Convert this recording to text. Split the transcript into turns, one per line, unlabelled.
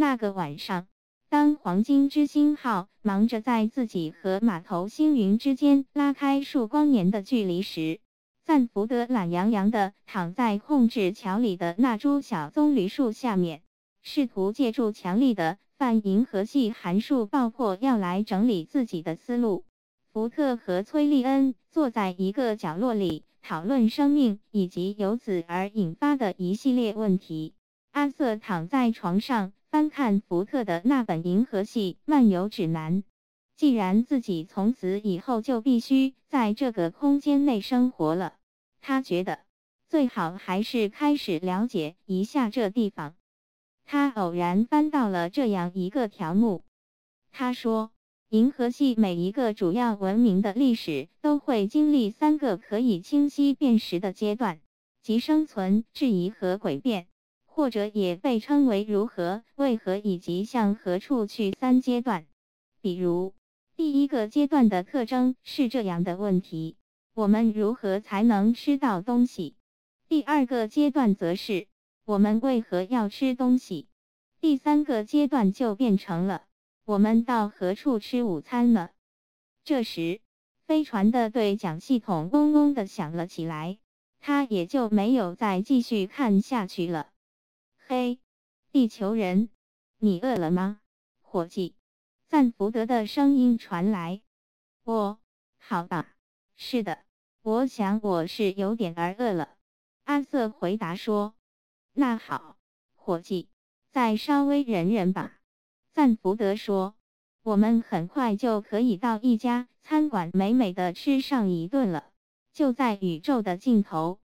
那个晚上，当黄金之星号忙着在自己和码头星云之间拉开数光年的距离时，赞福德懒洋洋地躺在控制桥里的那株小棕榈树下面，试图借助强力的泛银河系函数爆破要来整理自己的思路。福特和崔利恩坐在一个角落里讨论生命以及由此而引发的一系列问题。阿瑟躺在床上翻看福特的那本《银河系漫游指南》。既然自己从此以后就必须在这个空间内生活了，他觉得最好还是开始了解一下这地方。他偶然翻到了这样一个条目，他说。银河系每一个主要文明的历史都会经历三个可以清晰辨识的阶段，即生存、质疑和诡辩，或者也被称为如何、为何以及向何处去三阶段。比如，第一个阶段的特征是这样的问题：我们如何才能吃到东西？第二个阶段则是我们为何要吃东西？第三个阶段就变成了。我们到何处吃午餐呢？这时，飞船的对讲系统嗡嗡的响了起来，他也就没有再继续看下去了。嘿，地球人，你饿了吗，伙计？赞福德的声音传来。我，好吧，是的，我想我是有点儿饿了。阿瑟回答说。那好，伙计，再稍微忍忍吧。赞福德说：“我们很快就可以到一家餐馆，美美的吃上一顿了，就在宇宙的尽头。”